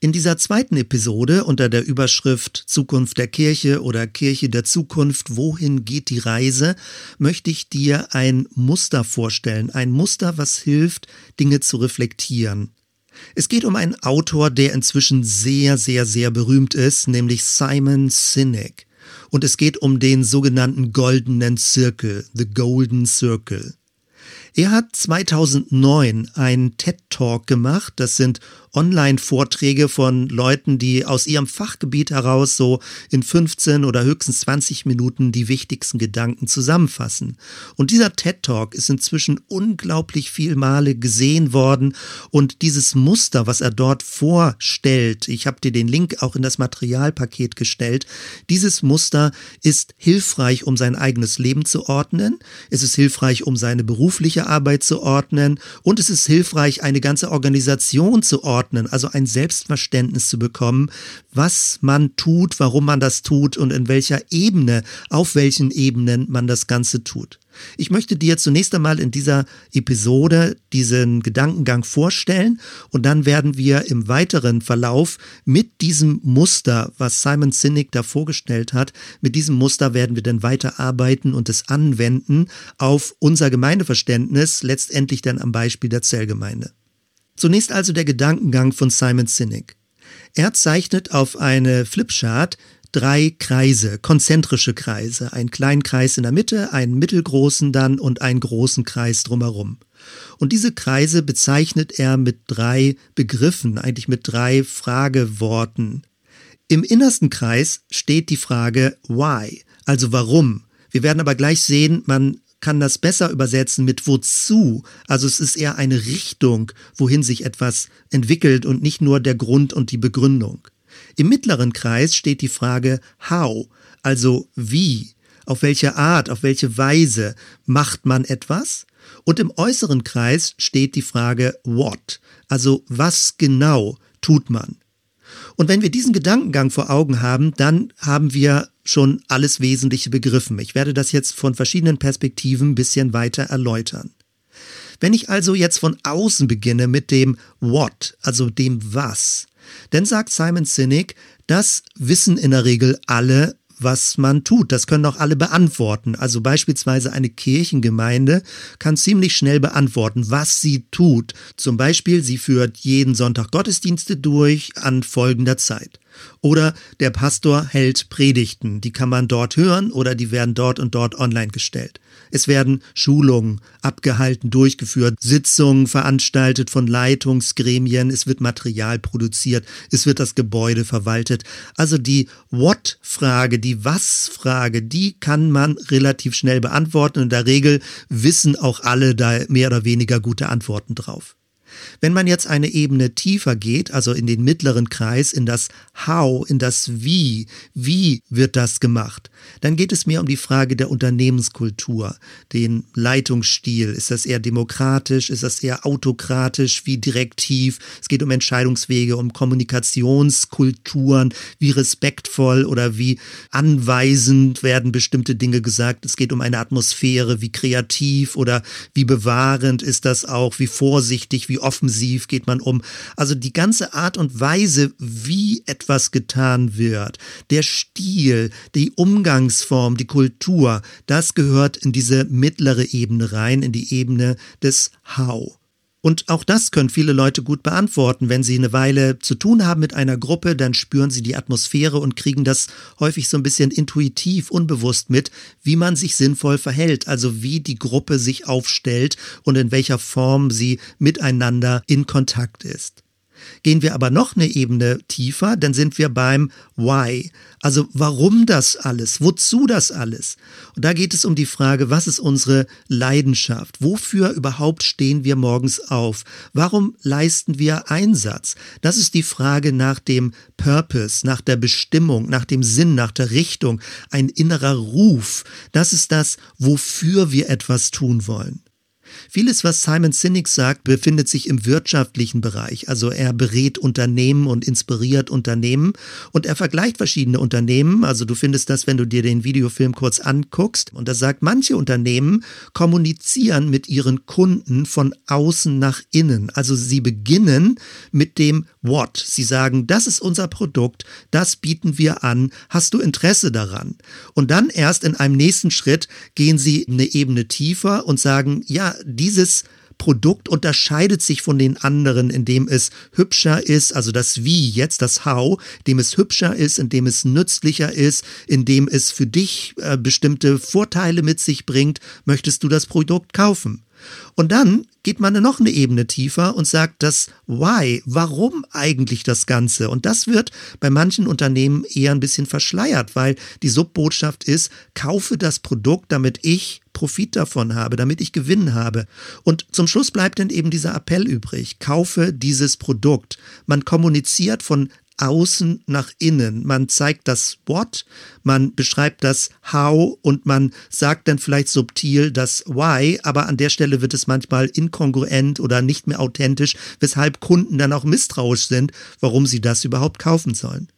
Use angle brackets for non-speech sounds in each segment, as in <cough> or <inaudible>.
In dieser zweiten Episode unter der Überschrift Zukunft der Kirche oder Kirche der Zukunft, wohin geht die Reise, möchte ich dir ein Muster vorstellen. Ein Muster, was hilft, Dinge zu reflektieren. Es geht um einen Autor, der inzwischen sehr, sehr, sehr berühmt ist, nämlich Simon Sinek. Und es geht um den sogenannten goldenen Zirkel, The Golden Circle. Er hat 2009 einen TED Talk gemacht. Das sind Online-Vorträge von Leuten, die aus ihrem Fachgebiet heraus so in 15 oder höchstens 20 Minuten die wichtigsten Gedanken zusammenfassen. Und dieser TED Talk ist inzwischen unglaublich viel Male gesehen worden und dieses Muster, was er dort vorstellt, ich habe dir den Link auch in das Materialpaket gestellt, dieses Muster ist hilfreich, um sein eigenes Leben zu ordnen, es ist hilfreich, um seine berufliche Arbeit zu ordnen und es ist hilfreich, eine ganze Organisation zu ordnen, also ein Selbstverständnis zu bekommen, was man tut, warum man das tut und in welcher Ebene, auf welchen Ebenen man das Ganze tut. Ich möchte dir zunächst einmal in dieser Episode diesen Gedankengang vorstellen und dann werden wir im weiteren Verlauf mit diesem Muster, was Simon Sinek da vorgestellt hat, mit diesem Muster werden wir dann weiterarbeiten und es anwenden auf unser Gemeindeverständnis, letztendlich dann am Beispiel der Zellgemeinde. Zunächst also der Gedankengang von Simon Sinek. Er zeichnet auf eine Flipchart drei Kreise, konzentrische Kreise, einen kleinen Kreis in der Mitte, einen mittelgroßen dann und einen großen Kreis drumherum. Und diese Kreise bezeichnet er mit drei Begriffen, eigentlich mit drei Frageworten. Im innersten Kreis steht die Frage why, also warum. Wir werden aber gleich sehen, man kann das besser übersetzen mit wozu. Also es ist eher eine Richtung, wohin sich etwas entwickelt und nicht nur der Grund und die Begründung. Im mittleren Kreis steht die Frage how, also wie, auf welche Art, auf welche Weise macht man etwas. Und im äußeren Kreis steht die Frage what, also was genau tut man. Und wenn wir diesen Gedankengang vor Augen haben, dann haben wir schon alles Wesentliche begriffen. Ich werde das jetzt von verschiedenen Perspektiven ein bisschen weiter erläutern. Wenn ich also jetzt von außen beginne mit dem What, also dem Was, dann sagt Simon Sinek, das wissen in der Regel alle was man tut. Das können auch alle beantworten. Also beispielsweise eine Kirchengemeinde kann ziemlich schnell beantworten, was sie tut. Zum Beispiel, sie führt jeden Sonntag Gottesdienste durch an folgender Zeit. Oder der Pastor hält Predigten, die kann man dort hören oder die werden dort und dort online gestellt. Es werden Schulungen abgehalten, durchgeführt, Sitzungen veranstaltet von Leitungsgremien, es wird Material produziert, es wird das Gebäude verwaltet. Also die What-Frage, die Was-Frage, die kann man relativ schnell beantworten in der Regel wissen auch alle da mehr oder weniger gute Antworten drauf. Wenn man jetzt eine Ebene tiefer geht, also in den mittleren Kreis, in das How, in das Wie, wie wird das gemacht, dann geht es mehr um die Frage der Unternehmenskultur, den Leitungsstil. Ist das eher demokratisch? Ist das eher autokratisch? Wie direktiv? Es geht um Entscheidungswege, um Kommunikationskulturen, wie respektvoll oder wie anweisend werden bestimmte Dinge gesagt. Es geht um eine Atmosphäre, wie kreativ oder wie bewahrend ist das auch, wie vorsichtig, wie offensiv geht man um. Also die ganze Art und Weise, wie etwas getan wird, der Stil, die Umgangsform, die Kultur, das gehört in diese mittlere Ebene rein, in die Ebene des How. Und auch das können viele Leute gut beantworten. Wenn sie eine Weile zu tun haben mit einer Gruppe, dann spüren sie die Atmosphäre und kriegen das häufig so ein bisschen intuitiv, unbewusst mit, wie man sich sinnvoll verhält, also wie die Gruppe sich aufstellt und in welcher Form sie miteinander in Kontakt ist. Gehen wir aber noch eine Ebene tiefer, dann sind wir beim Why. Also warum das alles? Wozu das alles? Und da geht es um die Frage, was ist unsere Leidenschaft? Wofür überhaupt stehen wir morgens auf? Warum leisten wir Einsatz? Das ist die Frage nach dem Purpose, nach der Bestimmung, nach dem Sinn, nach der Richtung, ein innerer Ruf. Das ist das, wofür wir etwas tun wollen. Vieles, was Simon Sinek sagt, befindet sich im wirtschaftlichen Bereich. Also er berät Unternehmen und inspiriert Unternehmen und er vergleicht verschiedene Unternehmen. Also du findest das, wenn du dir den Videofilm kurz anguckst. Und er sagt, manche Unternehmen kommunizieren mit ihren Kunden von außen nach innen. Also sie beginnen mit dem What. Sie sagen, das ist unser Produkt, das bieten wir an. Hast du Interesse daran? Und dann erst in einem nächsten Schritt gehen sie eine Ebene tiefer und sagen, ja, dieses Produkt unterscheidet sich von den anderen, indem es hübscher ist, also das Wie jetzt, das How, indem es hübscher ist, indem es nützlicher ist, indem es für dich äh, bestimmte Vorteile mit sich bringt, möchtest du das Produkt kaufen. Und dann geht man noch eine Ebene tiefer und sagt das Why, warum eigentlich das Ganze? Und das wird bei manchen Unternehmen eher ein bisschen verschleiert, weil die Subbotschaft ist, kaufe das Produkt, damit ich Profit davon habe, damit ich Gewinn habe. Und zum Schluss bleibt dann eben dieser Appell übrig, kaufe dieses Produkt. Man kommuniziert von außen nach innen. Man zeigt das What, man beschreibt das How und man sagt dann vielleicht subtil das Why, aber an der Stelle wird es manchmal inkongruent oder nicht mehr authentisch, weshalb Kunden dann auch misstrauisch sind, warum sie das überhaupt kaufen sollen.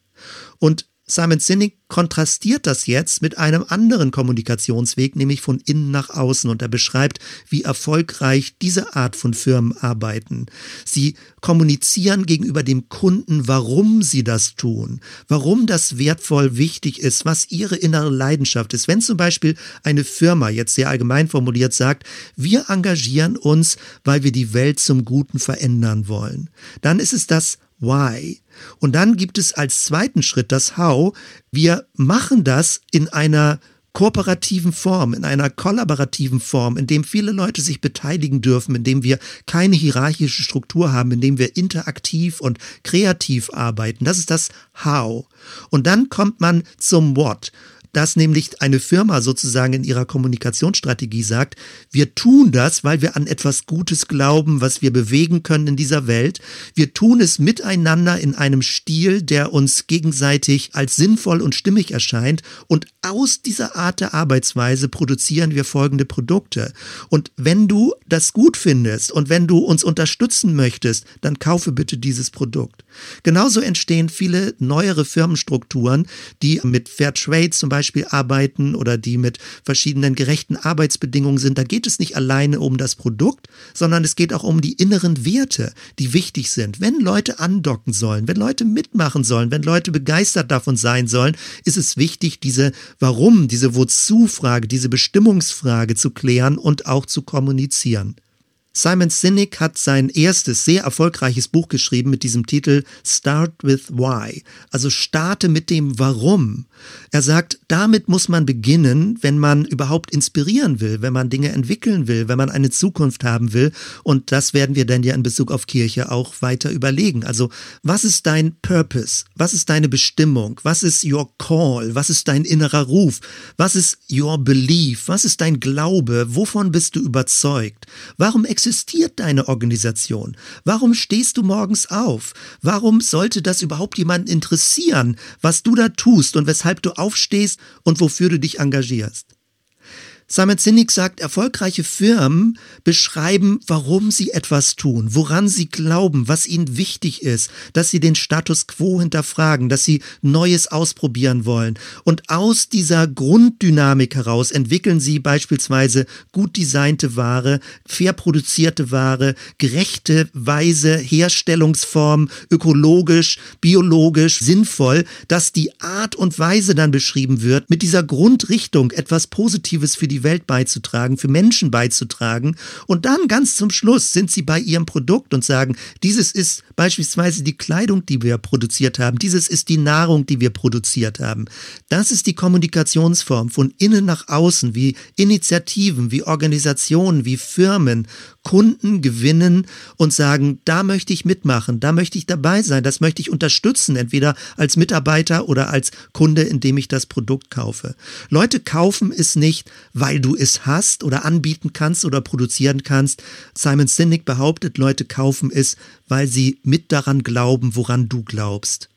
Und Simon Sinek kontrastiert das jetzt mit einem anderen Kommunikationsweg, nämlich von innen nach außen. Und er beschreibt, wie erfolgreich diese Art von Firmen arbeiten. Sie kommunizieren gegenüber dem Kunden, warum sie das tun, warum das wertvoll wichtig ist, was ihre innere Leidenschaft ist. Wenn zum Beispiel eine Firma jetzt sehr allgemein formuliert sagt, wir engagieren uns, weil wir die Welt zum Guten verändern wollen, dann ist es das Why. Und dann gibt es als zweiten Schritt das How. Wir machen das in einer kooperativen Form, in einer kollaborativen Form, in dem viele Leute sich beteiligen dürfen, in dem wir keine hierarchische Struktur haben, in dem wir interaktiv und kreativ arbeiten. Das ist das How. Und dann kommt man zum What dass nämlich eine Firma sozusagen in ihrer Kommunikationsstrategie sagt, wir tun das, weil wir an etwas Gutes glauben, was wir bewegen können in dieser Welt. Wir tun es miteinander in einem Stil, der uns gegenseitig als sinnvoll und stimmig erscheint. Und aus dieser Art der Arbeitsweise produzieren wir folgende Produkte. Und wenn du das gut findest und wenn du uns unterstützen möchtest, dann kaufe bitte dieses Produkt. Genauso entstehen viele neuere Firmenstrukturen, die mit Fair Trade zum Beispiel Beispiel arbeiten oder die mit verschiedenen gerechten Arbeitsbedingungen sind, da geht es nicht alleine um das Produkt, sondern es geht auch um die inneren Werte, die wichtig sind. Wenn Leute andocken sollen, wenn Leute mitmachen sollen, wenn Leute begeistert davon sein sollen, ist es wichtig, diese Warum, diese Wozu-Frage, diese Bestimmungsfrage zu klären und auch zu kommunizieren. Simon Sinek hat sein erstes sehr erfolgreiches Buch geschrieben mit diesem Titel Start with Why, also starte mit dem Warum. Er sagt, damit muss man beginnen, wenn man überhaupt inspirieren will, wenn man Dinge entwickeln will, wenn man eine Zukunft haben will. Und das werden wir dann ja in Bezug auf Kirche auch weiter überlegen. Also, was ist dein Purpose? Was ist deine Bestimmung? Was ist your call? Was ist dein innerer Ruf? Was ist your belief? Was ist dein Glaube? Wovon bist du überzeugt? Warum existiert deine Organisation? Warum stehst du morgens auf? Warum sollte das überhaupt jemanden interessieren, was du da tust und weshalb du aufstehst und wofür du dich engagierst? Simon Sinek sagt, erfolgreiche Firmen beschreiben, warum sie etwas tun, woran sie glauben, was ihnen wichtig ist, dass sie den Status quo hinterfragen, dass sie Neues ausprobieren wollen. Und aus dieser Grunddynamik heraus entwickeln sie beispielsweise gut designte Ware, fair produzierte Ware, gerechte Weise, Herstellungsform, ökologisch, biologisch, sinnvoll, dass die Art und Weise dann beschrieben wird, mit dieser Grundrichtung etwas Positives für die Welt beizutragen, für Menschen beizutragen. Und dann ganz zum Schluss sind sie bei ihrem Produkt und sagen, dieses ist beispielsweise die Kleidung, die wir produziert haben, dieses ist die Nahrung, die wir produziert haben. Das ist die Kommunikationsform von innen nach außen, wie Initiativen, wie Organisationen, wie Firmen Kunden gewinnen und sagen, da möchte ich mitmachen, da möchte ich dabei sein, das möchte ich unterstützen, entweder als Mitarbeiter oder als Kunde, indem ich das Produkt kaufe. Leute kaufen es nicht, weil du es hast oder anbieten kannst oder produzieren kannst. Simon Sinek behauptet, Leute kaufen es, weil sie mit daran glauben, woran du glaubst.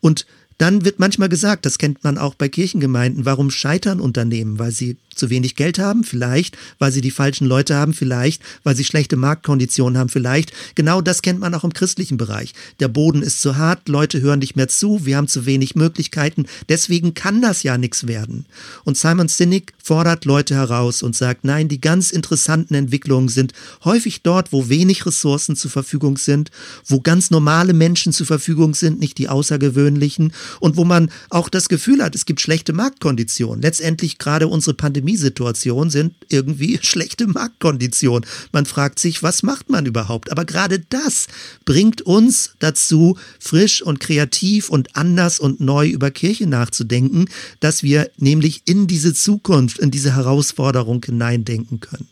Und dann wird manchmal gesagt, das kennt man auch bei Kirchengemeinden, warum scheitern Unternehmen? Weil sie zu wenig Geld haben, vielleicht, weil sie die falschen Leute haben, vielleicht, weil sie schlechte Marktkonditionen haben, vielleicht. Genau das kennt man auch im christlichen Bereich. Der Boden ist zu hart, Leute hören nicht mehr zu, wir haben zu wenig Möglichkeiten, deswegen kann das ja nichts werden. Und Simon Sinek fordert Leute heraus und sagt, nein, die ganz interessanten Entwicklungen sind häufig dort, wo wenig Ressourcen zur Verfügung sind, wo ganz normale Menschen zur Verfügung sind, nicht die außergewöhnlichen und wo man auch das Gefühl hat, es gibt schlechte Marktkonditionen. Letztendlich gerade unsere Pandemiesituation sind irgendwie <laughs> schlechte Marktkonditionen. Man fragt sich, was macht man überhaupt? Aber gerade das bringt uns dazu, frisch und kreativ und anders und neu über Kirche nachzudenken, dass wir nämlich in diese Zukunft, in diese Herausforderung hineindenken können.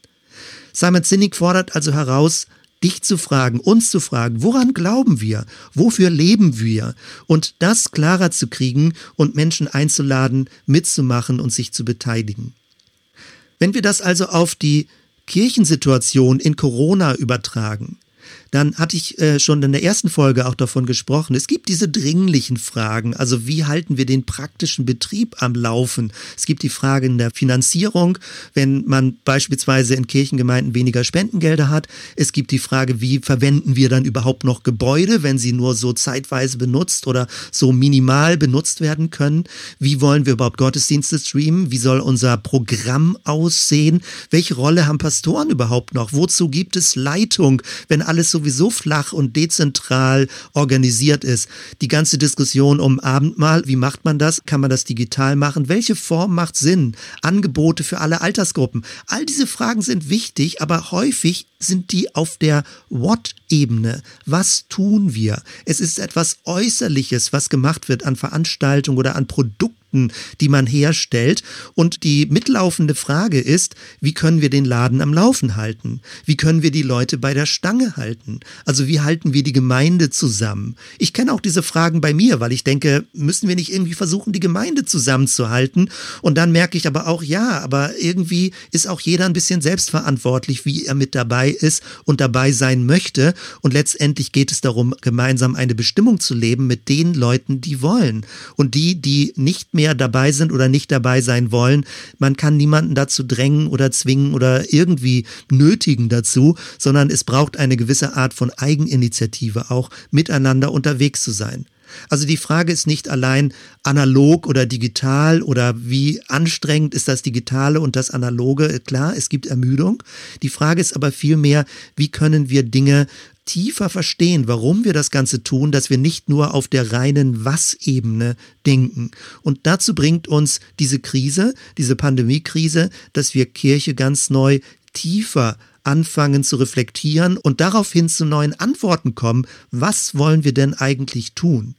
Simon Sinek fordert also heraus, dich zu fragen, uns zu fragen, woran glauben wir? Wofür leben wir? Und das klarer zu kriegen und Menschen einzuladen, mitzumachen und sich zu beteiligen. Wenn wir das also auf die Kirchensituation in Corona übertragen, dann hatte ich äh, schon in der ersten Folge auch davon gesprochen. Es gibt diese dringlichen Fragen, also wie halten wir den praktischen Betrieb am Laufen? Es gibt die Fragen der Finanzierung, wenn man beispielsweise in Kirchengemeinden weniger Spendengelder hat. Es gibt die Frage, wie verwenden wir dann überhaupt noch Gebäude, wenn sie nur so zeitweise benutzt oder so minimal benutzt werden können? Wie wollen wir überhaupt Gottesdienste streamen? Wie soll unser Programm aussehen? Welche Rolle haben Pastoren überhaupt noch? Wozu gibt es Leitung, wenn alles so sowieso flach und dezentral organisiert ist. Die ganze Diskussion um Abendmahl, wie macht man das? Kann man das digital machen? Welche Form macht Sinn? Angebote für alle Altersgruppen. All diese Fragen sind wichtig, aber häufig sind die auf der What-Ebene. Was tun wir? Es ist etwas Äußerliches, was gemacht wird an Veranstaltungen oder an Produkten Produkten, die man herstellt. Und die mitlaufende Frage ist, wie können wir den Laden am Laufen halten? Wie können wir die Leute bei der Stange halten? Also wie halten wir die Gemeinde zusammen? Ich kenne auch diese Fragen bei mir, weil ich denke, müssen wir nicht irgendwie versuchen, die Gemeinde zusammenzuhalten? Und dann merke ich aber auch, ja, aber irgendwie ist auch jeder ein bisschen selbstverantwortlich, wie er mit dabei ist und dabei sein möchte. Und letztendlich geht es darum, gemeinsam eine Bestimmung zu leben mit den Leuten, die wollen. Und die, die nicht mehr mehr dabei sind oder nicht dabei sein wollen. Man kann niemanden dazu drängen oder zwingen oder irgendwie nötigen dazu, sondern es braucht eine gewisse Art von Eigeninitiative, auch miteinander unterwegs zu sein. Also die Frage ist nicht allein analog oder digital oder wie anstrengend ist das Digitale und das Analoge. Klar, es gibt Ermüdung. Die Frage ist aber vielmehr, wie können wir Dinge tiefer verstehen, warum wir das Ganze tun, dass wir nicht nur auf der reinen Was-Ebene denken. Und dazu bringt uns diese Krise, diese Pandemiekrise, dass wir Kirche ganz neu tiefer anfangen zu reflektieren und daraufhin zu neuen Antworten kommen. Was wollen wir denn eigentlich tun?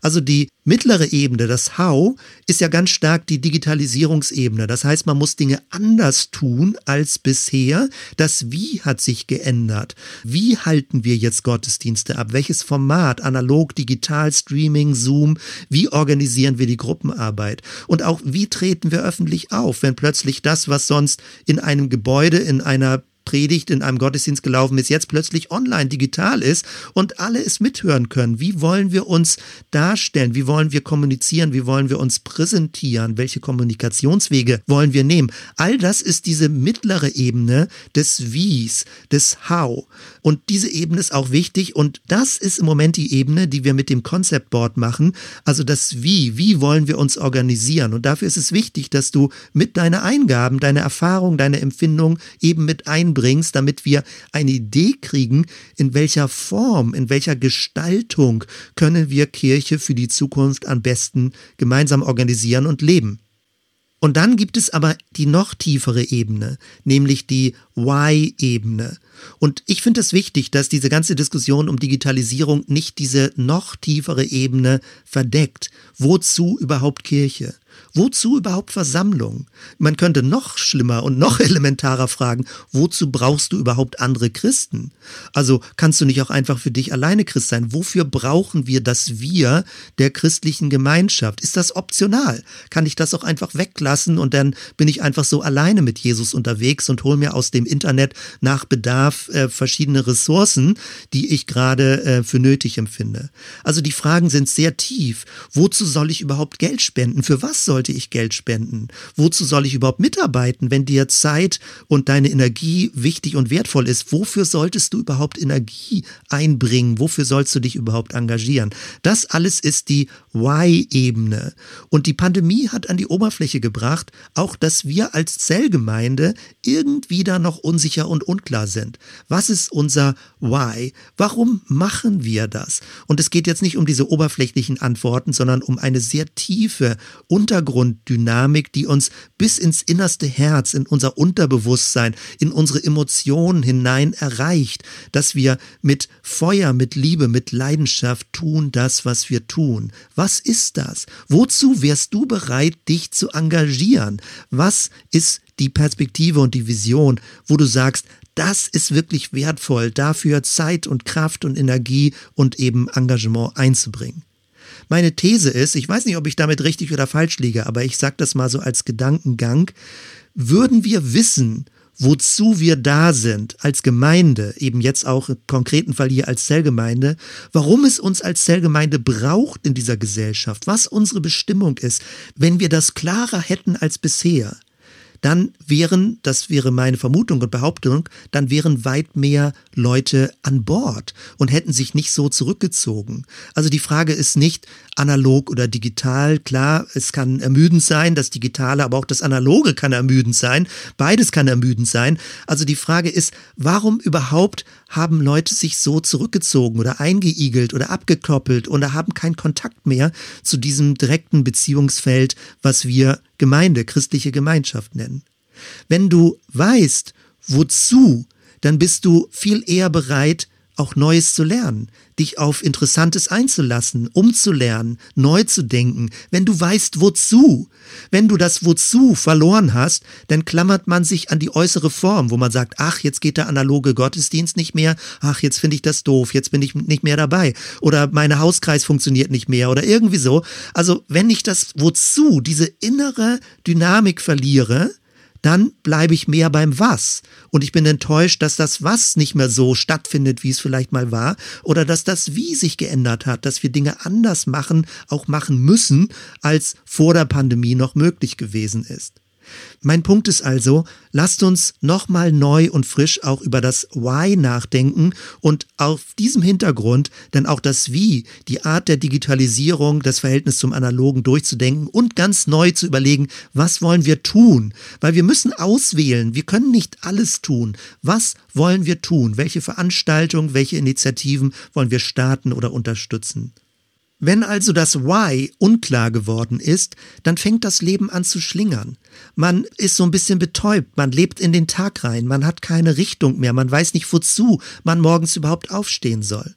Also die mittlere Ebene, das How, ist ja ganz stark die Digitalisierungsebene. Das heißt, man muss Dinge anders tun als bisher. Das Wie hat sich geändert. Wie halten wir jetzt Gottesdienste ab? Welches Format? Analog, digital, Streaming, Zoom? Wie organisieren wir die Gruppenarbeit? Und auch wie treten wir öffentlich auf, wenn plötzlich das, was sonst in einem Gebäude, in einer Predigt in einem Gottesdienst gelaufen ist, jetzt plötzlich online digital ist und alle es mithören können. Wie wollen wir uns darstellen? Wie wollen wir kommunizieren? Wie wollen wir uns präsentieren? Welche Kommunikationswege wollen wir nehmen? All das ist diese mittlere Ebene des Wies, des How. Und diese Ebene ist auch wichtig und das ist im Moment die Ebene, die wir mit dem Concept Board machen. Also das Wie. Wie wollen wir uns organisieren? Und dafür ist es wichtig, dass du mit deiner Eingaben, deine Erfahrung, deine Empfindung eben mit einbringst bringst, damit wir eine Idee kriegen, in welcher Form, in welcher Gestaltung können wir Kirche für die Zukunft am besten gemeinsam organisieren und leben. Und dann gibt es aber die noch tiefere Ebene, nämlich die Why-Ebene. Und ich finde es wichtig, dass diese ganze Diskussion um Digitalisierung nicht diese noch tiefere Ebene verdeckt. Wozu überhaupt Kirche? Wozu überhaupt Versammlung? Man könnte noch schlimmer und noch <laughs> elementarer fragen, wozu brauchst du überhaupt andere Christen? Also kannst du nicht auch einfach für dich alleine Christ sein? Wofür brauchen wir das Wir der christlichen Gemeinschaft? Ist das optional? Kann ich das auch einfach weglassen und dann bin ich einfach so alleine mit Jesus unterwegs und hol mir aus dem Internet nach Bedarf äh, verschiedene Ressourcen, die ich gerade äh, für nötig empfinde. Also die Fragen sind sehr tief. Wozu soll ich überhaupt Geld spenden? Für was sollte ich Geld spenden? Wozu soll ich überhaupt mitarbeiten, wenn dir Zeit und deine Energie wichtig und wertvoll ist? Wofür solltest du überhaupt Energie einbringen? Wofür sollst du dich überhaupt engagieren? Das alles ist die Why-Ebene. Und die Pandemie hat an die Oberfläche gebracht, auch dass wir als Zellgemeinde irgendwie da noch unsicher und unklar sind. Was ist unser Why? Warum machen wir das? Und es geht jetzt nicht um diese oberflächlichen Antworten, sondern um eine sehr tiefe Untergrunddynamik, die uns bis ins innerste Herz, in unser Unterbewusstsein, in unsere Emotionen hinein erreicht, dass wir mit Feuer, mit Liebe, mit Leidenschaft tun das, was wir tun. Was ist das? Wozu wärst du bereit, dich zu engagieren? Was ist die Perspektive und die Vision, wo du sagst, das ist wirklich wertvoll, dafür Zeit und Kraft und Energie und eben Engagement einzubringen. Meine These ist, ich weiß nicht, ob ich damit richtig oder falsch liege, aber ich sage das mal so als Gedankengang, würden wir wissen, wozu wir da sind als Gemeinde, eben jetzt auch im konkreten Fall hier als Zellgemeinde, warum es uns als Zellgemeinde braucht in dieser Gesellschaft, was unsere Bestimmung ist, wenn wir das klarer hätten als bisher, dann wären, das wäre meine Vermutung und Behauptung, dann wären weit mehr Leute an Bord und hätten sich nicht so zurückgezogen. Also die Frage ist nicht analog oder digital. Klar, es kann ermüdend sein, das Digitale, aber auch das Analoge kann ermüdend sein. Beides kann ermüdend sein. Also die Frage ist, warum überhaupt haben Leute sich so zurückgezogen oder eingeigelt oder abgekoppelt oder haben keinen Kontakt mehr zu diesem direkten Beziehungsfeld, was wir Gemeinde, christliche Gemeinschaft nennen. Wenn du weißt, wozu, dann bist du viel eher bereit, auch Neues zu lernen, dich auf Interessantes einzulassen, umzulernen, neu zu denken, wenn du weißt, wozu. Wenn du das Wozu verloren hast, dann klammert man sich an die äußere Form, wo man sagt, ach, jetzt geht der analoge Gottesdienst nicht mehr, ach, jetzt finde ich das doof, jetzt bin ich nicht mehr dabei oder mein Hauskreis funktioniert nicht mehr oder irgendwie so. Also wenn ich das Wozu, diese innere Dynamik verliere, dann bleibe ich mehr beim Was. Und ich bin enttäuscht, dass das Was nicht mehr so stattfindet, wie es vielleicht mal war, oder dass das Wie sich geändert hat, dass wir Dinge anders machen, auch machen müssen, als vor der Pandemie noch möglich gewesen ist. Mein Punkt ist also, lasst uns nochmal neu und frisch auch über das Why nachdenken und auf diesem Hintergrund dann auch das Wie, die Art der Digitalisierung, das Verhältnis zum Analogen durchzudenken und ganz neu zu überlegen, was wollen wir tun? Weil wir müssen auswählen, wir können nicht alles tun. Was wollen wir tun? Welche Veranstaltungen, welche Initiativen wollen wir starten oder unterstützen? Wenn also das Why unklar geworden ist, dann fängt das Leben an zu schlingern. Man ist so ein bisschen betäubt, man lebt in den Tag rein, man hat keine Richtung mehr, man weiß nicht, wozu man morgens überhaupt aufstehen soll.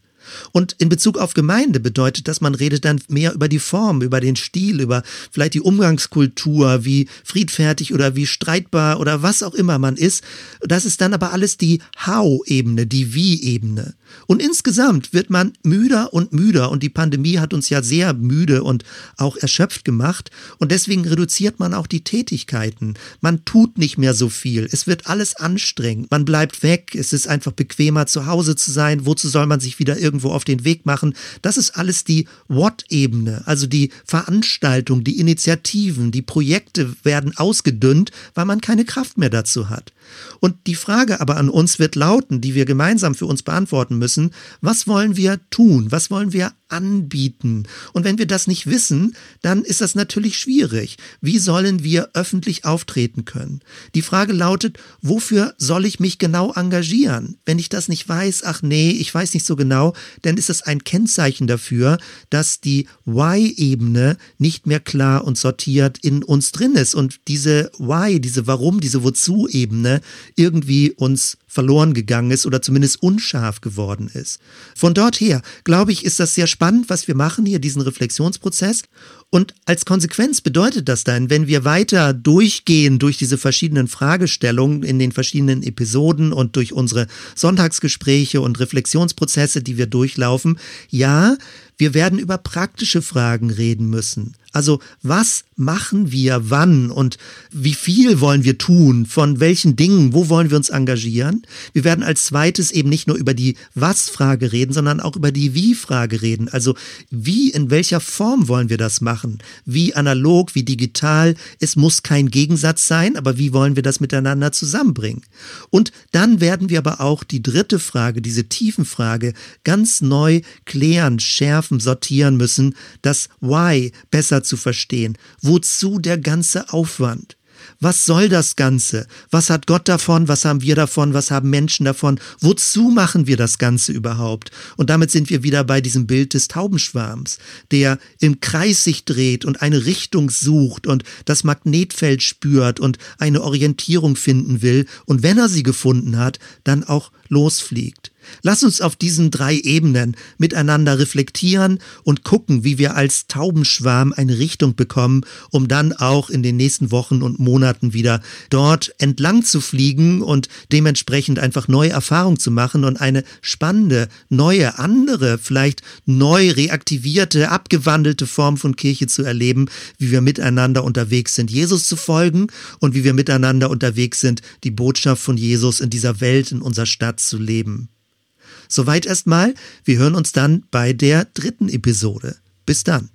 Und in Bezug auf Gemeinde bedeutet das, man redet dann mehr über die Form, über den Stil, über vielleicht die Umgangskultur, wie friedfertig oder wie streitbar oder was auch immer man ist. Das ist dann aber alles die How-Ebene, die Wie-Ebene. Und insgesamt wird man müder und müder und die Pandemie hat uns ja sehr müde und auch erschöpft gemacht und deswegen reduziert man auch die Tätigkeiten. Man tut nicht mehr so viel. Es wird alles anstrengend. Man bleibt weg. Es ist einfach bequemer zu Hause zu sein. Wozu soll man sich wieder irgendwo auf den Weg machen? Das ist alles die What-Ebene, also die Veranstaltung, die Initiativen, die Projekte werden ausgedünnt, weil man keine Kraft mehr dazu hat. Und die Frage aber an uns wird lauten, die wir gemeinsam für uns beantworten müssen, was wollen wir tun? Was wollen wir anbieten? Und wenn wir das nicht wissen, dann ist das natürlich schwierig. Wie sollen wir öffentlich auftreten können? Die Frage lautet, wofür soll ich mich genau engagieren? Wenn ich das nicht weiß, ach nee, ich weiß nicht so genau, dann ist das ein Kennzeichen dafür, dass die Why-Ebene nicht mehr klar und sortiert in uns drin ist. Und diese Why, diese Warum, diese Wozu-Ebene irgendwie uns verloren gegangen ist oder zumindest unscharf geworden ist. Von dort her, glaube ich, ist das sehr spannend, was wir machen hier, diesen Reflexionsprozess. Und als Konsequenz bedeutet das dann, wenn wir weiter durchgehen durch diese verschiedenen Fragestellungen in den verschiedenen Episoden und durch unsere Sonntagsgespräche und Reflexionsprozesse, die wir durchlaufen, ja, Wir werden über praktische Fragen reden müssen. Also was machen wir wann und wie viel wollen wir tun, von welchen Dingen, wo wollen wir uns engagieren? Wir werden als zweites eben nicht nur über die Was-Frage reden, sondern auch über die Wie-Frage reden. Also wie, in welcher Form wollen wir das machen? Wie analog, wie digital? Es muss kein Gegensatz sein, aber wie wollen wir das miteinander zusammenbringen? Und dann werden wir aber auch die dritte Frage, diese Tiefenfrage, ganz neu klären, schärfen, sortieren müssen, das Why besser zu verstehen. Wozu der ganze Aufwand? Was soll das Ganze? Was hat Gott davon? Was haben wir davon? Was haben Menschen davon? Wozu machen wir das Ganze überhaupt? Und damit sind wir wieder bei diesem Bild des Taubenschwarms, der im Kreis sich dreht und eine Richtung sucht und das Magnetfeld spürt und eine Orientierung finden will und wenn er sie gefunden hat, dann auch losfliegt. Lass uns auf diesen drei Ebenen miteinander reflektieren und gucken, wie wir als Taubenschwarm eine Richtung bekommen, um dann auch in den nächsten Wochen und Monaten wieder dort entlang zu fliegen und dementsprechend einfach neue Erfahrungen zu machen und eine spannende, neue, andere, vielleicht neu reaktivierte, abgewandelte Form von Kirche zu erleben, wie wir miteinander unterwegs sind, Jesus zu folgen und wie wir miteinander unterwegs sind, die Botschaft von Jesus in dieser Welt, in unserer Stadt zu leben. Soweit erstmal. Wir hören uns dann bei der dritten Episode. Bis dann.